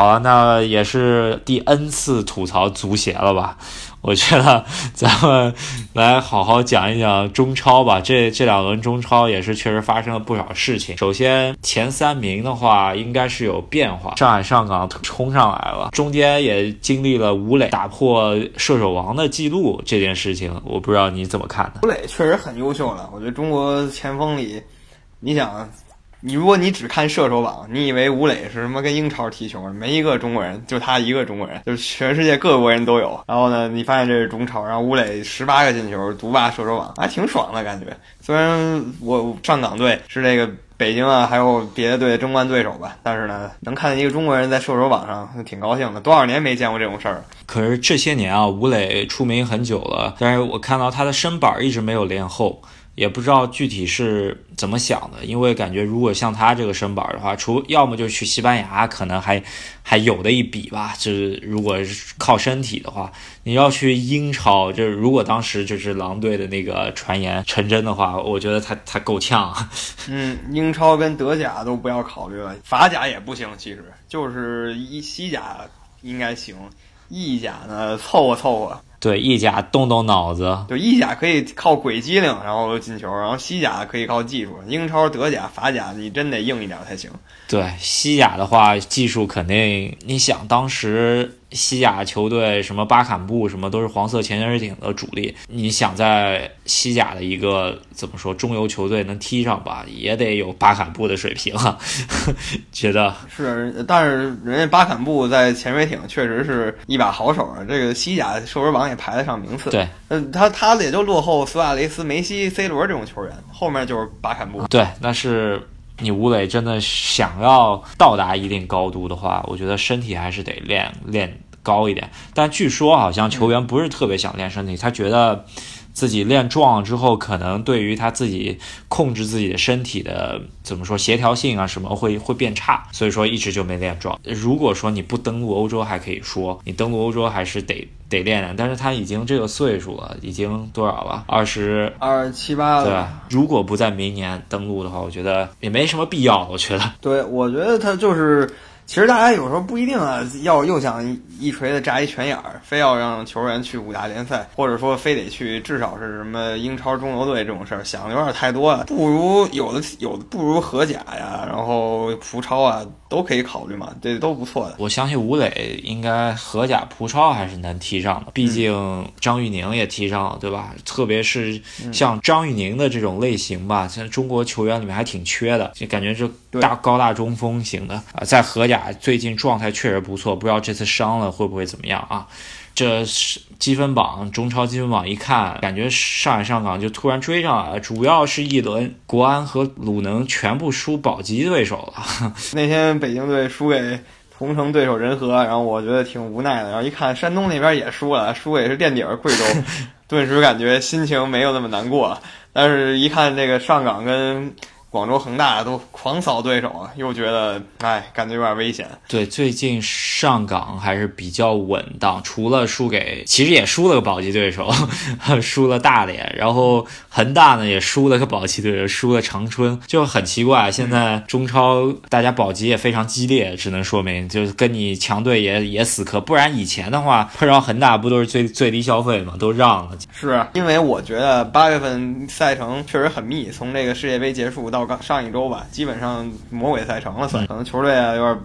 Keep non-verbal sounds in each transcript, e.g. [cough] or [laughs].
好了，那也是第 N 次吐槽足协了吧？[laughs] 我觉得咱们来好好讲一讲中超吧。这这两轮中超也是确实发生了不少事情。首先前三名的话，应该是有变化，上海上港冲上来了，中间也经历了吴磊打破射手王的记录这件事情，我不知道你怎么看的？吴磊确实很优秀了，我觉得中国前锋里，你想。你如果你只看射手榜，你以为吴磊是什么跟英超踢球？没一个中国人，就他一个中国人，就是全世界各国人都有。然后呢，你发现这是中超，然后吴磊十八个进球，独霸射手榜，还挺爽的感觉。虽然我上港队是这个北京啊，还有别的队争冠对手吧，但是呢，能看见一个中国人在射手榜上，挺高兴的。多少年没见过这种事儿？可是这些年啊，吴磊出名很久了，但是我看到他的身板一直没有练厚。也不知道具体是怎么想的，因为感觉如果像他这个身板的话，除要么就去西班牙，可能还还有的一比吧。就是如果靠身体的话，你要去英超，就是如果当时就是狼队的那个传言成真的话，我觉得他他够呛。[laughs] 嗯，英超跟德甲都不要考虑了，法甲也不行，其实就是一西甲应该行，意甲呢凑合凑合。对意甲动动脑子，就意甲可以靠鬼机灵，然后进球，然后西甲可以靠技术。英超、德甲、法甲，你真得硬一点才行。对西甲的话，技术肯定，你想当时。西甲球队什么巴坎布什么都是黄色潜水艇的主力，你想在西甲的一个怎么说中游球队能踢上吧，也得有巴坎布的水平啊。[laughs] 觉得是，但是人家巴坎布在潜水艇确实是一把好手啊。这个西甲射手榜也排得上名次。对，嗯，他他也就落后苏亚雷斯、梅西、C 罗这种球员，后面就是巴坎布。对，那是。你吴磊真的想要到达一定高度的话，我觉得身体还是得练练高一点。但据说好像球员不是特别想练身体，他觉得。自己练壮了之后，可能对于他自己控制自己的身体的怎么说协调性啊什么会会变差，所以说一直就没练壮。如果说你不登陆欧洲还可以说，你登陆欧洲还是得得练练。但是他已经这个岁数了，已经多少了？二十二十七八了。对，如果不在明年登陆的话，我觉得也没什么必要。我觉得，对，我觉得他就是。其实大家有时候不一定啊，要又想一锤子扎一拳眼儿，非要让球员去五大联赛，或者说非得去至少是什么英超中游队这种事儿，想的有点太多了。不如有的有的不如荷甲呀，然后葡超啊都可以考虑嘛，这都不错的。我相信吴磊应该荷甲、葡超还是能踢上的，毕竟张玉宁也踢上了，对吧？特别是像张玉宁的这种类型吧，现在中国球员里面还挺缺的，就感觉是大高大中锋型的啊，在荷甲。最近状态确实不错，不知道这次伤了会不会怎么样啊？这是积分榜，中超积分榜一看，感觉上海上港就突然追上来了，主要是一轮国安和鲁能全部输保级对手了。[laughs] 那天北京队输给同城对手仁和，然后我觉得挺无奈的。然后一看山东那边也输了，输给是垫底儿贵州，[laughs] 顿时感觉心情没有那么难过了。但是一看这个上港跟。广州恒大都狂扫对手啊，又觉得哎，感觉有点危险。对，最近上港还是比较稳当，除了输给，其实也输了个保级对手，[laughs] 输了大连，然后恒大呢也输了个保级对手，输了长春，就很奇怪。现在中超大家保级也非常激烈，只能说明就是跟你强队也也死磕，不然以前的话碰上恒大不都是最最低消费嘛，都让了。是因为我觉得八月份赛程确实很密，从这个世界杯结束到。刚上一周吧，基本上魔鬼赛程了，算可能球队啊有点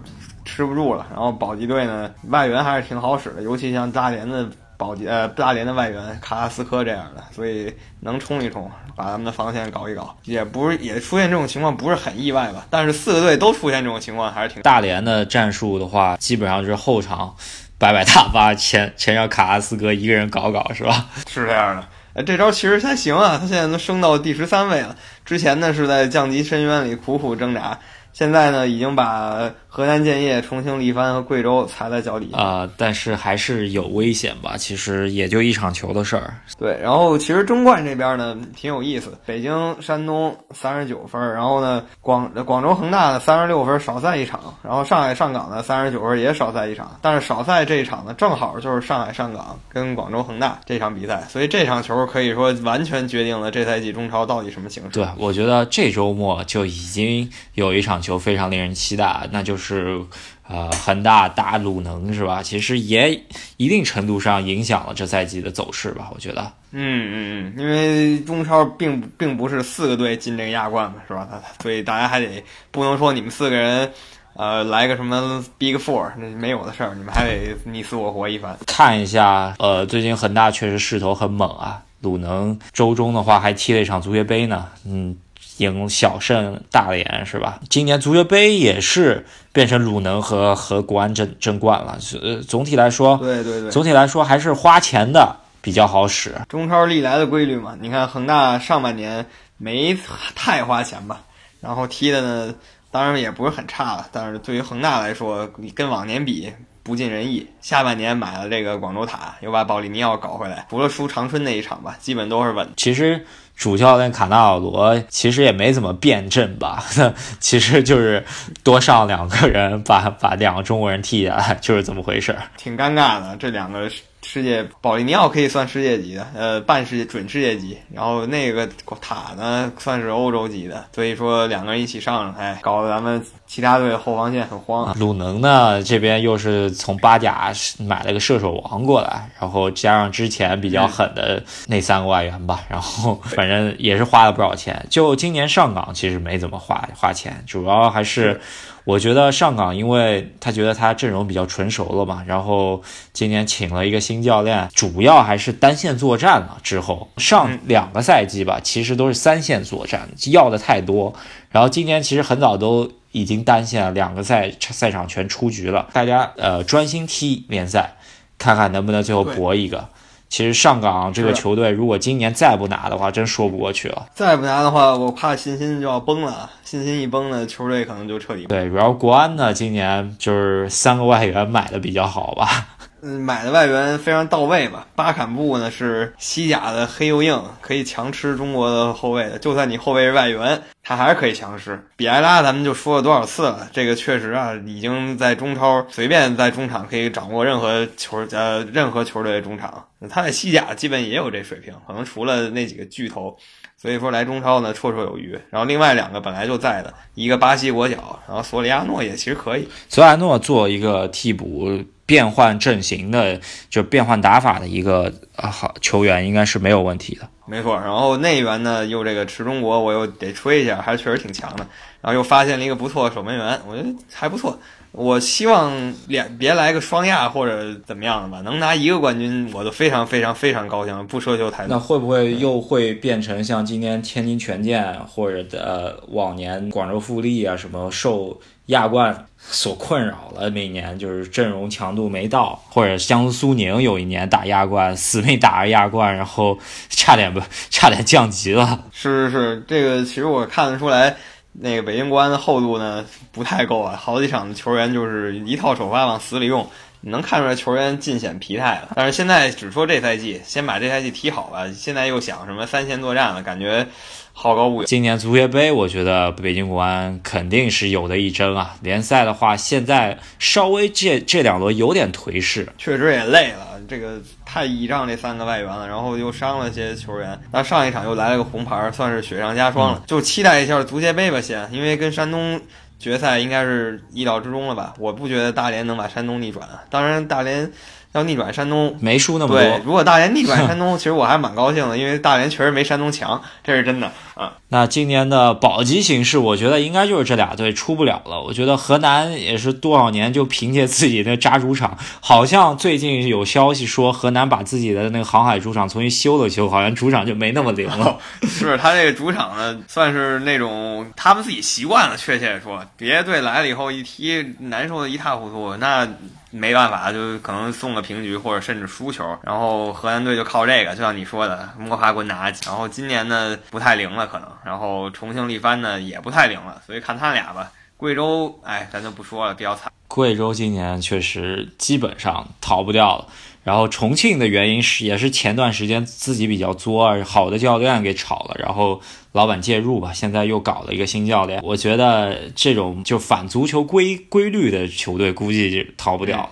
吃不住了。然后保级队呢，外援还是挺好使的，尤其像大连的保级呃大连的外援卡拉斯科这样的，所以能冲一冲，把他们的防线搞一搞，也不是也出现这种情况不是很意外吧？但是四个队都出现这种情况还是挺大连的战术的话，基本上就是后场摆摆大巴，前前让卡拉斯科一个人搞搞，是吧？[laughs] 是这样的。哎，这招其实还行啊，他现在都升到第十三位了。之前呢是在降级深渊里苦苦挣扎，现在呢已经把。河南建业、重庆力帆和贵州踩在脚底啊，但是还是有危险吧？其实也就一场球的事儿。对，然后其实中冠这边呢挺有意思，北京、山东三十九分，然后呢广广州恒大呢三十六分少赛一场，然后上海上港呢三十九分也少赛一场，但是少赛这一场呢正好就是上海上港跟广州恒大这场比赛，所以这场球可以说完全决定了这赛季中超到底什么形式。对，我觉得这周末就已经有一场球非常令人期待，那就是。是呃恒大打鲁能是吧？其实也一定程度上影响了这赛季的走势吧，我觉得。嗯嗯嗯，因为中超并并不是四个队进这个亚冠嘛，是吧？所以大家还得不能说你们四个人。呃，来个什么 Big Four，那没有的事儿，你们还得你死我活一番。看一下，呃，最近恒大确实势头很猛啊。鲁能周中的话还踢了一场足协杯呢，嗯，赢小胜大连是吧？今年足协杯也是变成鲁能和和国安争争冠了。呃，总体来说，对对对，总体来说还是花钱的比较好使。中超历来的规律嘛，你看恒大上半年没太花钱吧，然后踢的呢。当然也不是很差了，但是对于恒大来说，跟往年比不尽人意。下半年买了这个广州塔，又把保利尼奥搞回来，除了输长春那一场吧，基本都是稳。其实主教练卡纳瓦罗其实也没怎么变阵吧，[laughs] 其实就是多上两个人，把把两个中国人替下来，就是这么回事儿。挺尴尬的，这两个。世界保利尼奥可以算世界级的，呃，半世界准世界级。然后那个塔呢，算是欧洲级的。所以说两个人一起上，哎，搞得咱们其他队后防线很慌。鲁能呢这边又是从巴甲买了个射手王过来，然后加上之前比较狠的那三个外援吧，然后 [laughs] 反正也是花了不少钱。就今年上港其实没怎么花花钱，主要还是。我觉得上港，因为他觉得他阵容比较纯熟了嘛，然后今年请了一个新教练，主要还是单线作战了。之后上两个赛季吧，其实都是三线作战，要的太多。然后今年其实很早都已经单线了，两个赛赛场全出局了，大家呃专心踢联赛，看看能不能最后搏一个。其实上港这个球队，如果今年再不拿的话，真说不过去了。再不拿的话，我怕信心就要崩了。信心一崩呢，球队可能就彻底。对，主要国安呢，今年就是三个外援买的比较好吧。嗯，买的外援非常到位吧。巴坎布呢是西甲的黑又硬，可以强吃中国的后卫的。就算你后卫是外援，他还是可以强吃。比埃拉咱们就说了多少次了，这个确实啊，已经在中超随便在中场可以掌握任何球呃任何球队的中场。他在西甲基本也有这水平，可能除了那几个巨头。所以说来中超呢绰绰有余。然后另外两个本来就在的，一个巴西国脚，然后索里亚诺也其实可以。索里亚诺做一个替补。变换阵型的，就变换打法的一个啊好球员，应该是没有问题的。没错，然后内援呢又这个池中国，我又得吹一下，还是确实挺强的。然后又发现了一个不错的守门员，我觉得还不错。我希望两别来个双亚或者怎么样的吧，能拿一个冠军，我都非常非常非常高兴，不奢求太多。那会不会又会变成像今年天津权健或者呃往年广州富力啊什么受亚冠所困扰了？每年就是阵容强度没到，或者江苏苏宁有一年打亚冠死命打着亚冠，然后差点不 [laughs] 差点降级了。是是是，这个其实我看得出来。那个北京国安的厚度呢不太够啊，好几场的球员就是一套首发往死里用，你能看出来球员尽显疲态了。但是现在只说这赛季，先把这赛季踢好吧。现在又想什么三线作战了，感觉好高骛远。今年足协杯，我觉得北京国安肯定是有的一争啊。联赛的话，现在稍微这这两轮有点颓势，确实也累了。这个太倚仗这三个外援了，然后又伤了些球员。那上一场又来了个红牌，算是雪上加霜了。就期待一下足协杯吧，先，因为跟山东决赛应该是意料之中了吧？我不觉得大连能把山东逆转。当然，大连。要逆转山东，没输那么多。对，如果大连逆转山东，[laughs] 其实我还蛮高兴的，因为大连确实没山东强，这是真的啊。那今年的保级形势，我觉得应该就是这俩队出不了了。我觉得河南也是多少年就凭借自己的扎主场，好像最近有消息说河南把自己的那个航海主场重新修了修，好像主场就没那么灵了。[laughs] 是他这个主场呢，算是那种他们自己习惯了，确切说，别的队来了以后一踢难受的一塌糊涂，那。没办法，就可能送个平局或者甚至输球，然后荷兰队就靠这个，就像你说的摸爬滚打。然后今年呢不太灵了，可能，然后重庆力帆呢也不太灵了，所以看他俩吧。贵州，哎，咱就不说了，比较惨。贵州今年确实基本上逃不掉了。然后重庆的原因是，也是前段时间自己比较作，好的教练给炒了，然后老板介入吧，现在又搞了一个新教练。我觉得这种就反足球规规律的球队，估计就逃不掉了。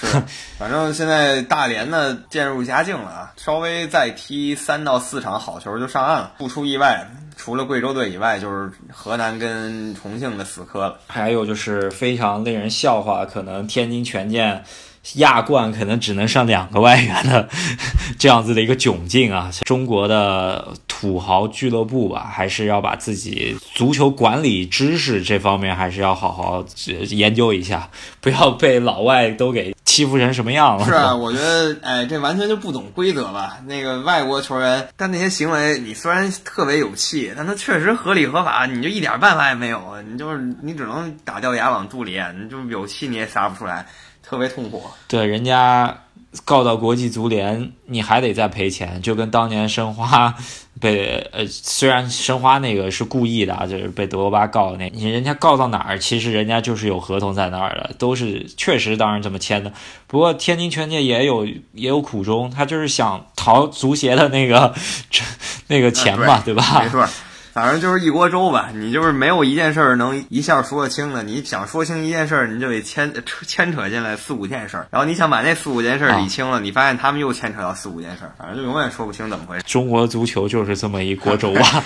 是，[laughs] 反正现在大连呢渐入佳境了啊，稍微再踢三到四场好球就上岸了，不出意外，除了贵州队以外，就是河南跟重庆的死磕了。还有就是非常令人笑话，可能天津权健。亚冠可能只能上两个外援的 [laughs] 这样子的一个窘境啊！中国的土豪俱乐部吧，还是要把自己足球管理知识这方面还是要好好研究一下，不要被老外都给欺负成什么样了。是啊，我觉得，哎，这完全就不懂规则吧？那个外国球员，但那些行为，你虽然特别有气，但他确实合理合法，你就一点办法也没有，你就是你只能打掉牙往肚里咽，你就有气你也撒不出来。特别痛苦，对人家告到国际足联，你还得再赔钱，就跟当年申花被呃，虽然申花那个是故意的啊，就是被德罗巴告的那，你人家告到哪儿，其实人家就是有合同在那儿的，都是确实当然这么签的。不过天津权健也有也有苦衷，他就是想逃足协的那个 [laughs] 那个钱嘛，对吧？没错。反正就是一锅粥吧，你就是没有一件事儿能一下说得清的。你想说清一件事儿，你就得牵牵扯进来四五件事儿，然后你想把那四五件事儿理清了，你发现他们又牵扯到四五件事儿，反正就永远说不清怎么回事。中国足球就是这么一锅粥 [laughs] 吧，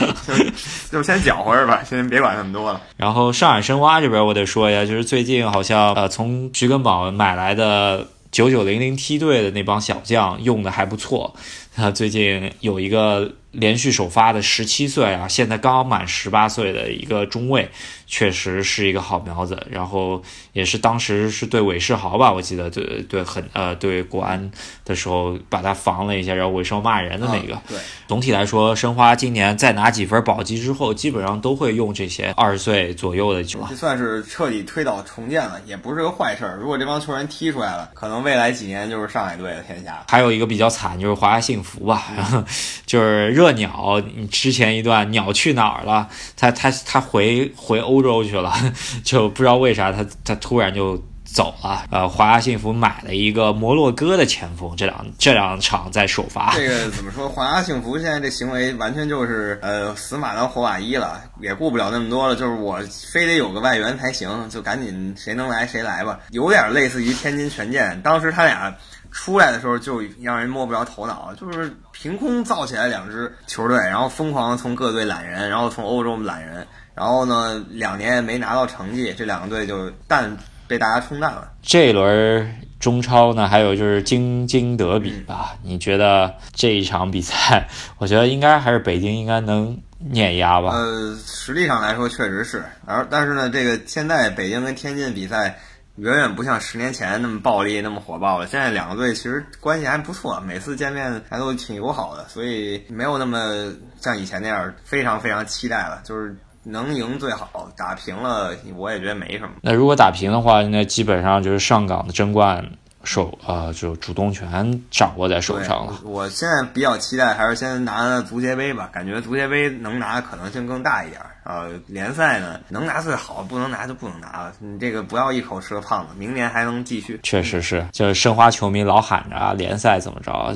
就先搅和着吧，先别管那么多了。然后上海申花这边我得说一下，就是最近好像呃从徐根宝买来的九九零零梯队的那帮小将用的还不错，他最近有一个。连续首发的十七岁啊，现在刚刚满十八岁的一个中卫，确实是一个好苗子。然后也是当时是对韦世豪吧，我记得对对很呃对国安的时候把他防了一下，然后韦世豪骂人的那个。对，总体来说，申花今年再拿几分保级之后，基本上都会用这些二十岁左右的球这算是彻底推倒重建了，也不是个坏事儿。如果这帮球员踢出来了，可能未来几年就是上海队的天下。还有一个比较惨就是华夏幸福福吧，然 [laughs] 后就是。热鸟，你之前一段鸟去哪儿了？他他他回回欧洲去了，[laughs] 就不知道为啥他他突然就走了。呃，华夏幸福买了一个摩洛哥的前锋，这两这两场在首发。这个怎么说？华夏幸福现在这行为完全就是呃死马当活马医了，也顾不了那么多了。就是我非得有个外援才行，就赶紧谁能来谁来吧。有点类似于天津权健，当时他俩。出来的时候就让人摸不着头脑，就是凭空造起来两支球队，然后疯狂从各队揽人，然后从欧洲揽人，然后呢两年没拿到成绩，这两个队就淡被大家冲淡了。这一轮中超呢，还有就是京津德比吧？你觉得这一场比赛，我觉得应该还是北京应该能碾压吧？呃，实力上来说确实是，而但是呢，这个现在北京跟天津比赛。远远不像十年前那么暴力、那么火爆了。现在两个队其实关系还不错，每次见面还都挺友好的，所以没有那么像以前那样非常非常期待了。就是能赢最好，打平了我也觉得没什么。那如果打平的话，那基本上就是上港的争冠。手啊，就主动权掌握在手上了。我现在比较期待，还是先拿足协杯吧。感觉足协杯能拿的可能性更大一点。呃，联赛呢，能拿最好，不能拿就不能拿了。你这个不要一口吃个胖子，明年还能继续。确实是，就是申花球迷老喊着啊，联赛怎么着？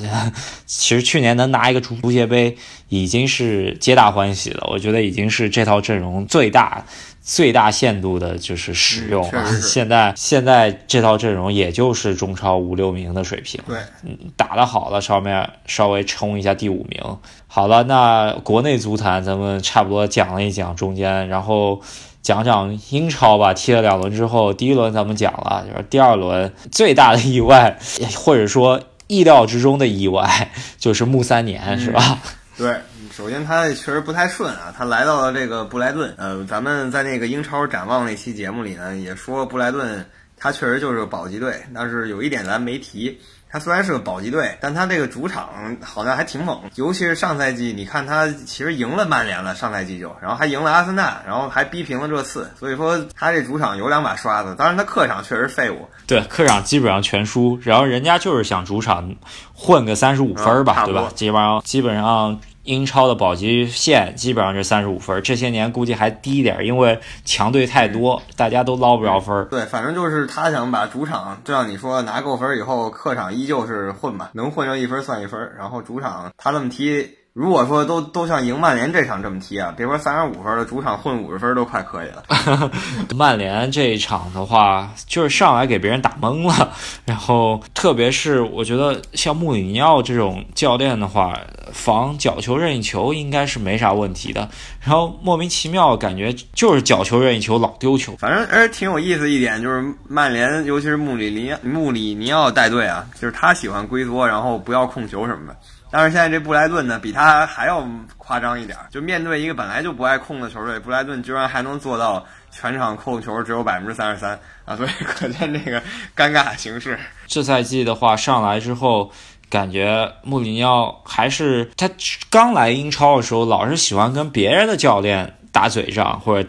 其实去年能拿一个足足协杯已经是皆大欢喜了。我觉得已经是这套阵容最大。最大限度的就是使用啊！现在现在这套阵容也就是中超五六名的水平，对，嗯，打得好了，上面稍微冲一下第五名。好了，那国内足坛咱们差不多讲了一讲中间，然后讲讲英超吧。踢了两轮之后，第一轮咱们讲了，就是第二轮最大的意外，或者说意料之中的意外，就是穆三年，是吧？对。首先，他确实不太顺啊。他来到了这个布莱顿，呃，咱们在那个英超展望那期节目里呢，也说布莱顿他确实就是个保级队，但是有一点咱没提。他虽然是个保级队，但他这个主场好像还挺猛，尤其是上赛季，你看他其实赢了曼联了，上赛季就，然后还赢了阿森纳，然后还逼平了热刺，所以说他这主场有两把刷子。当然他客场确实废物，对，客场基本上全输，然后人家就是想主场混个三十五分吧，对吧？基本上基本上。英超的保级线基本上是三十五分，这些年估计还低一点，因为强队太多，大家都捞不着分。对，反正就是他想把主场，就像你说拿够分以后，客场依旧是混吧，能混上一分算一分。然后主场他这么踢。如果说都都像赢曼联这场这么踢啊，别说三十五分了，主场混五十分都快可以了。[laughs] 曼联这一场的话，就是上来给别人打懵了，[laughs] 然后特别是我觉得像穆里尼奥这种教练的话，防角球任意球应该是没啥问题的。然后莫名其妙感觉就是角球任意球老丢球，反正而且挺有意思一点就是曼联，尤其是穆里尼穆里尼奥带队啊，就是他喜欢龟缩，然后不要控球什么的。但是现在这布莱顿呢，比他还要夸张一点，就面对一个本来就不爱控的球队，布莱顿居然还能做到全场控球只有百分之三十三啊！所以可见这个尴尬形势。这赛季的话上来之后，感觉穆里尼奥还是他刚来英超的时候，老是喜欢跟别人的教练打嘴仗，或者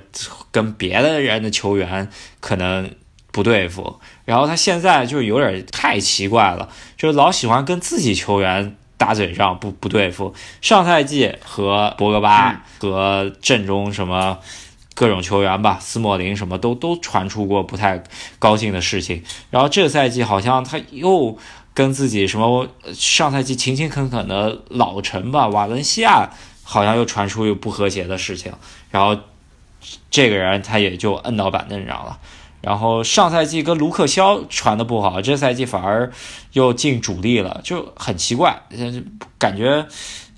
跟别的人的球员可能不对付。然后他现在就有点太奇怪了，就是老喜欢跟自己球员。打嘴仗不不对付，上赛季和博格巴和阵中什么各种球员吧，斯莫林什么都都传出过不太高兴的事情。然后这赛季好像他又跟自己什么上赛季勤勤恳恳的老臣吧，瓦伦西亚好像又传出有不和谐的事情。然后这个人他也就摁到板凳上了。然后上赛季跟卢克肖传的不好，这赛季反而又进主力了，就很奇怪，感觉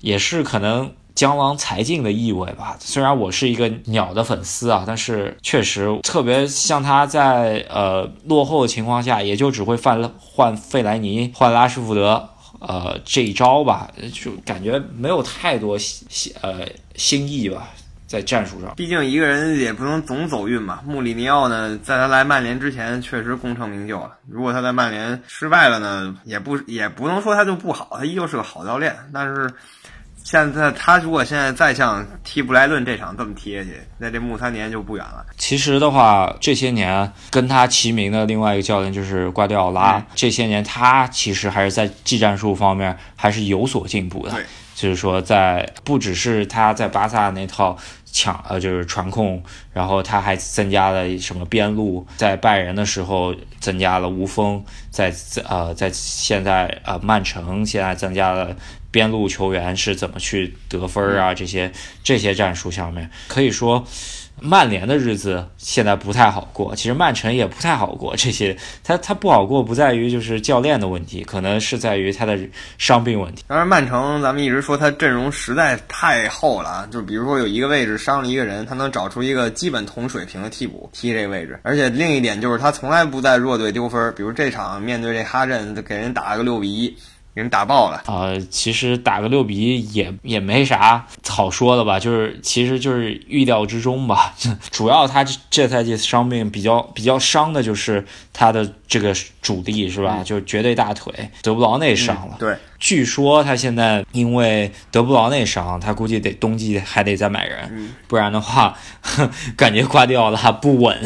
也是可能江郎才尽的意味吧。虽然我是一个鸟的粉丝啊，但是确实特别像他在呃落后的情况下，也就只会换换费莱尼、换拉什福德，呃这一招吧，就感觉没有太多新呃新意吧。在战术上，毕竟一个人也不能总走运嘛。穆里尼奥呢，在他来曼联之前确实功成名就了。如果他在曼联失败了呢，也不也不能说他就不好，他依旧是个好教练。但是现在他如果现在再像踢布莱顿这场这么踢下去，那这穆三年就不远了。其实的话，这些年跟他齐名的另外一个教练就是瓜迪奥拉。这些年他其实还是在技战术方面还是有所进步的。就是说，在不只是他在巴萨那套。抢呃就是传控，然后他还增加了什么边路，在拜仁的时候增加了无锋，在呃在现在呃曼城现在增加了边路球员是怎么去得分啊这些这些战术上面可以说。曼联的日子现在不太好过，其实曼城也不太好过。这些他他不好过，不在于就是教练的问题，可能是在于他的伤病问题。当然，曼城咱们一直说他阵容实在太厚了，就比如说有一个位置伤了一个人，他能找出一个基本同水平的替补踢这个位置。而且另一点就是他从来不在弱队丢分，比如这场面对这哈镇，给人打了个六比一。给人打爆了啊！其实打个六比一也也没啥好说的吧，就是其实就是预料之中吧。[laughs] 主要他这赛季伤病比较比较伤的就是他的这个主力是吧？就是绝对大腿德布劳内伤了。对，据说他现在因为德布劳内伤，他估计得冬季还得再买人，不然的话，[laughs] 感觉挂掉了不稳。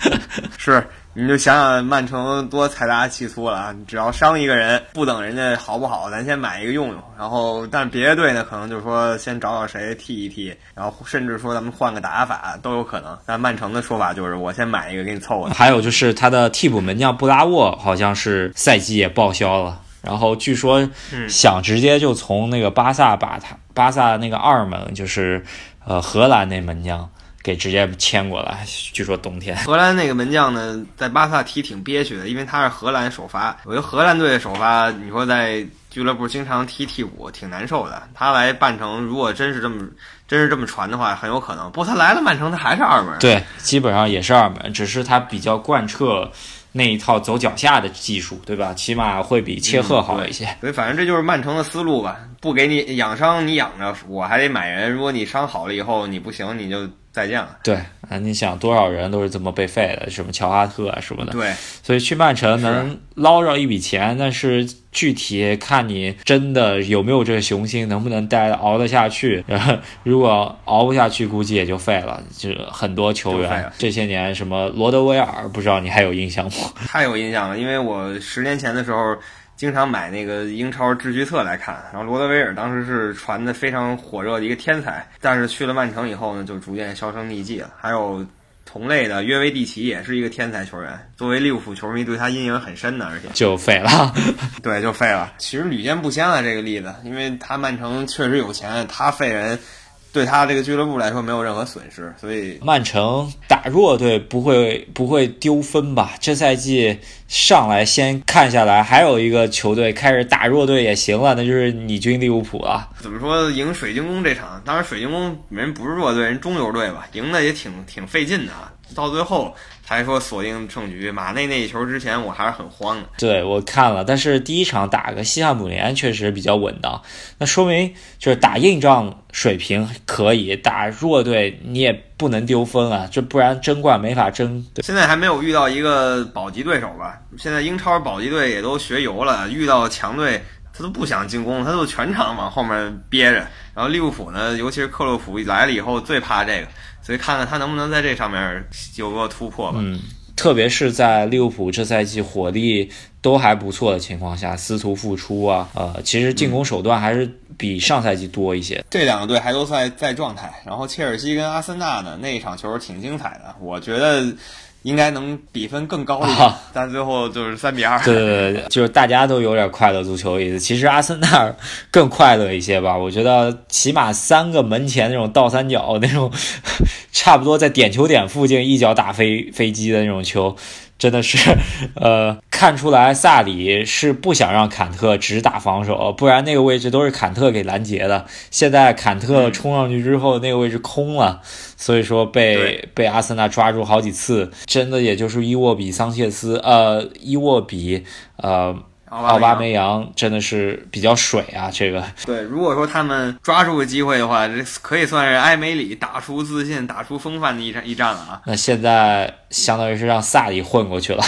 [laughs] 是。你就想想曼城多财大气粗了啊！只要伤一个人，不等人家好不好，咱先买一个用用。然后，但别的队呢，可能就是说先找找谁替一替，然后甚至说咱们换个打法都有可能。但曼城的说法就是我先买一个给你凑合。还有就是他的替补门将布拉沃好像是赛季也报销了，然后据说想直接就从那个巴萨把他巴萨那个二门就是呃荷兰那门将。给直接签过来，据说冬天。荷兰那个门将呢，在巴萨踢挺憋屈的，因为他是荷兰首发。我觉得荷兰队的首发，你说在俱乐部经常踢替补，挺难受的。他来曼城，如果真是这么，真是这么传的话，很有可能。不过他来了曼城，他还是二门。对，基本上也是二门，只是他比较贯彻。那一套走脚下的技术，对吧？起码会比切赫好一些。所以反正这就是曼城的思路吧，不给你养伤，你养着，我还得买人。如果你伤好了以后你不行，你就再见了。对啊，你想多少人都是这么被废的，什么乔哈特啊什么的。对，所以去曼城能捞着一笔钱，但是具体看你真的有没有这个雄心，能不能待熬得下去。[laughs] 如果熬不下去，估计也就废了。就很多球员这些年，什么罗德威尔，不知道你还有印象吗？太有印象了，因为我十年前的时候经常买那个英超智局册来看，然后罗德威尔当时是传的非常火热的一个天才，但是去了曼城以后呢，就逐渐销声匿迹了。还有同类的约维蒂奇也是一个天才球员，作为利物浦球迷对他阴影很深的，而且就废了。对，就废了。其实屡见不鲜啊这个例子，因为他曼城确实有钱，他废人。对他这个俱乐部来说没有任何损失，所以曼城打弱队不会不会丢分吧？这赛季上来先看下来，还有一个球队开始打弱队也行了，那就是你军利物浦啊。怎么说赢水晶宫这场？当然水晶宫人不是弱队，人中游队吧，赢的也挺挺费劲的，到最后。才说锁定胜局，马内那一球之前我还是很慌的。对我看了，但是第一场打个西汉姆联确实比较稳当，那说明就是打硬仗水平可以，打弱队你也不能丢分啊，这不然争冠没法争。现在还没有遇到一个保级对手吧？现在英超保级队也都学油了，遇到强队他都不想进攻，他都全场往后面憋着。然后利物浦呢，尤其是克洛普来了以后，最怕这个。所以看看他能不能在这上面有个突破吧。嗯，特别是在利物浦这赛季火力都还不错的情况下，司徒复出啊，呃，其实进攻手段还是比上赛季多一些。这两个队还都在在状态。然后切尔西跟阿森纳呢，那一场球挺精彩的，我觉得。应该能比分更高一点，但最后就是三比二。对对对，就是大家都有点快乐足球意思。其实阿森纳更快乐一些吧，我觉得起码三个门前那种倒三角那种，[laughs] 差不多在点球点附近一脚打飞飞机的那种球。真的是，[laughs] 呃，看出来萨里是不想让坎特只打防守，不然那个位置都是坎特给拦截的。现在坎特冲上去之后，那个位置空了，所以说被被阿森纳抓住好几次。真的也就是伊沃比、桑切斯，呃，伊沃比，呃。奥巴梅扬真的是比较水啊，这个对。如果说他们抓住机会的话，这可以算是埃梅里打出自信、打出风范的一战一战了啊。那现在相当于是让萨里混过去了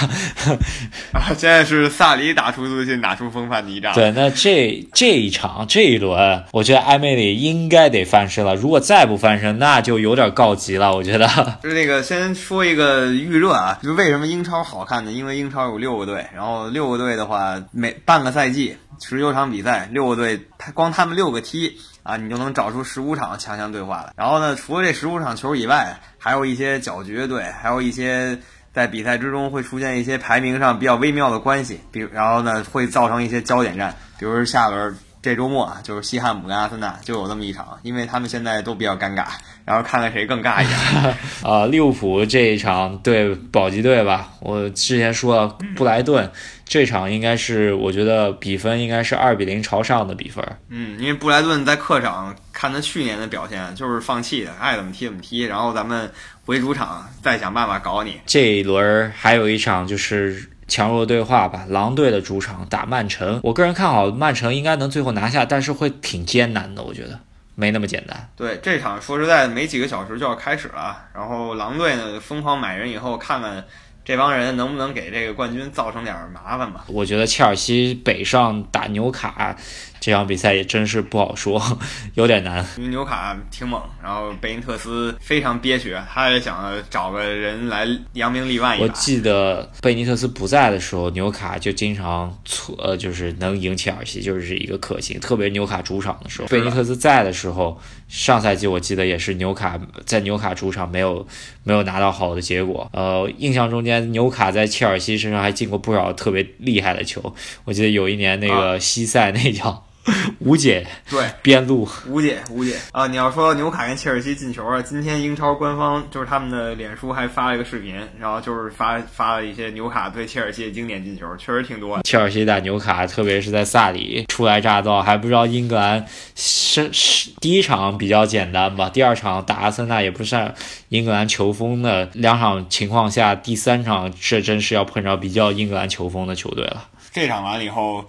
[laughs] 啊。现在是萨里打出自信、打出风范的一战。对，那这这一场这一轮，我觉得埃梅里应该得翻身了。如果再不翻身，那就有点告急了。我觉得就是那个，先说一个预热啊，就为什么英超好看呢？因为英超有六个队，然后六个队的话。每半个赛季十九场比赛，六个队，他光他们六个踢啊，你就能找出十五场强强对话了。然后呢，除了这十五场球以外，还有一些搅局队，还有一些在比赛之中会出现一些排名上比较微妙的关系，比然后呢会造成一些焦点战，比如下轮这周末啊，就是西汉姆跟阿森纳就有这么一场，因为他们现在都比较尴尬，然后看看谁更尬一点。[laughs] 啊，利物浦这一场对保级队吧，我之前说了布莱顿。这场应该是，我觉得比分应该是二比零朝上的比分。嗯，因为布莱顿在客场看他去年的表现，就是放弃的，爱怎么踢怎么踢。然后咱们回主场再想办法搞你。这一轮还有一场就是强弱对话吧，狼队的主场打曼城。我个人看好曼城应该能最后拿下，但是会挺艰难的，我觉得没那么简单。对，这场说实在，没几个小时就要开始了。然后狼队呢，疯狂买人以后，看看。这帮人能不能给这个冠军造成点麻烦吧？我觉得切尔西北上打纽卡。这场比赛也真是不好说，[laughs] 有点难。因为纽卡挺猛，然后贝因特斯非常憋屈，他也想找个人来扬名立万一把。我记得贝尼特斯不在的时候，纽卡就经常错，呃，就是能赢切尔西，就是一个可行。特别纽卡主场的时候，贝尼特斯在的时候，上赛季我记得也是纽卡在纽卡主场没有没有拿到好的结果。呃，印象中间纽卡在切尔西身上还进过不少特别厉害的球。我记得有一年那个西塞那脚。[laughs] 吴姐对边路，吴姐吴姐啊！你要说纽卡跟切尔西进球啊，今天英超官方就是他们的脸书还发了一个视频，然后就是发发了一些纽卡对切尔西的经典进球，确实挺多的。切尔西打纽卡，特别是在萨里初来乍到，还不知道英格兰是是第一场比较简单吧？第二场打阿森纳也不算英格兰球风的两场情况下，第三场这真是要碰着比较英格兰球风的球队了。这场完了以后。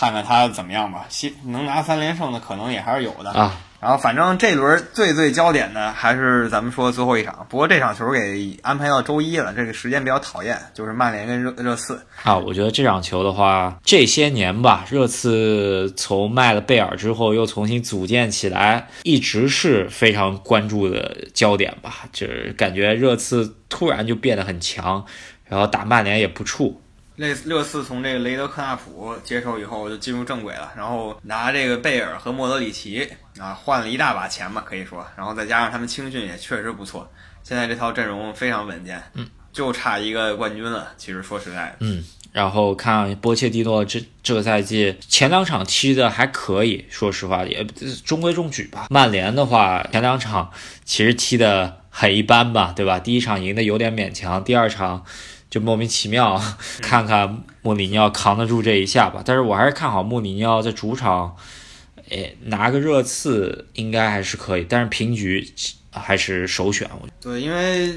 看看他怎么样吧，希能拿三连胜的可能也还是有的啊。然后反正这轮最最焦点的还是咱们说最后一场，不过这场球给安排到周一了，这个时间比较讨厌，就是曼联跟热热刺啊。我觉得这场球的话，这些年吧，热刺从卖了贝尔之后又重新组建起来，一直是非常关注的焦点吧。就是感觉热刺突然就变得很强，然后打曼联也不怵。类似热刺从这个雷德克纳普接手以后就进入正轨了，然后拿这个贝尔和莫德里奇啊换了一大把钱吧，可以说，然后再加上他们青训也确实不错，现在这套阵容非常稳健，嗯，就差一个冠军了。其实说实在的，嗯。然后看波切蒂诺这这个赛季前两场踢的还可以，说实话也中规中矩吧。曼联的话前两场其实踢的很一般吧，对吧？第一场赢的有点勉强，第二场就莫名其妙。看看穆里尼奥扛得住这一下吧。但是我还是看好穆里尼奥在主场，诶拿个热刺应该还是可以，但是平局。还是首选，我对，因为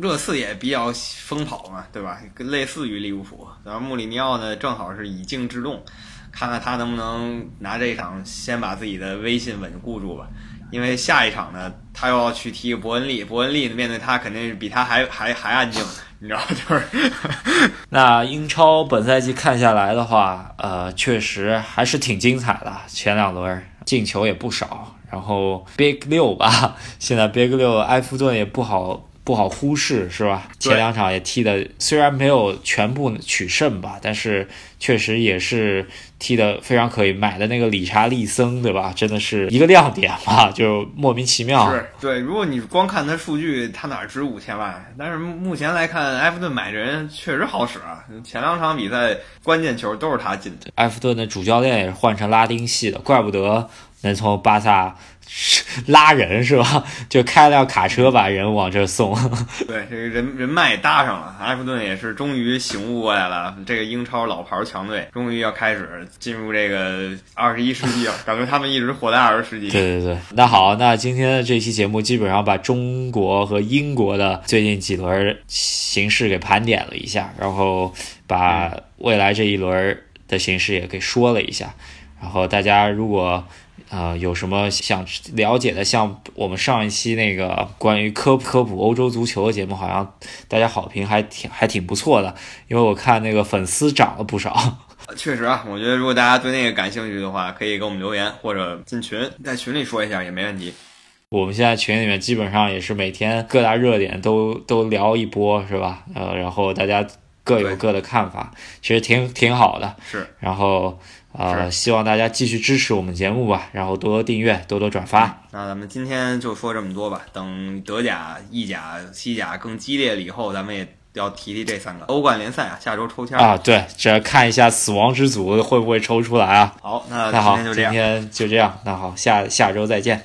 热刺也比较疯跑嘛，对吧？类似于利物浦，然后穆里尼奥呢，正好是以静制动，看看他能不能拿这一场先把自己的威信稳固住吧。因为下一场呢，他又要去踢伯恩利，伯恩利面对他肯定是比他还还还安静，你知道 [laughs] 就是。那英超本赛季看下来的话，呃，确实还是挺精彩的，前两轮进球也不少。然后 Big 六吧，[laughs] 现在 Big 六埃弗顿也不好不好忽视，是吧？前两场也踢的虽然没有全部取胜吧，但是确实也是踢的非常可以。买的那个理查利森，对吧？真的是一个亮点吧，[laughs] 就莫名其妙。是对，如果你光看他数据，他哪值五千万？但是目前来看，埃弗顿买人确实好使啊。前两场比赛关键球都是他进的。埃弗顿的主教练也是换成拉丁系的，怪不得。能从巴萨 [laughs] 拉人是吧？[laughs] 就开辆卡车把人往这送。[laughs] 对，这个人人脉搭上了，埃弗顿也是终于醒悟过来了。这个英超老牌强队终于要开始进入这个二十一世纪了，感觉他们一直活在二十世纪。对对对，那好，那今天的这期节目基本上把中国和英国的最近几轮形势给盘点了一下，然后把未来这一轮的形势也给说了一下。然后大家如果。啊，有什么想了解的？像我们上一期那个关于科普科普欧洲足球的节目，好像大家好评还挺还挺不错的，因为我看那个粉丝涨了不少。[laughs] 确实啊，我觉得如果大家对那个感兴趣的话，可以给我们留言或者进群，在群里说一下也没问题。我们现在群里面基本上也是每天各大热点都都聊一波，是吧？呃，然后大家各有各的看法，其实挺挺好的。是，然后。呃，希望大家继续支持我们节目吧，然后多多订阅，多多转发。那咱们今天就说这么多吧，等德甲、意甲、西甲更激烈了以后，咱们也要提提这三个欧冠联赛啊，下周抽签啊，对，这看一下死亡之组会不会抽出来啊？好，那今天就这样，今天就这样，那好，下下周再见。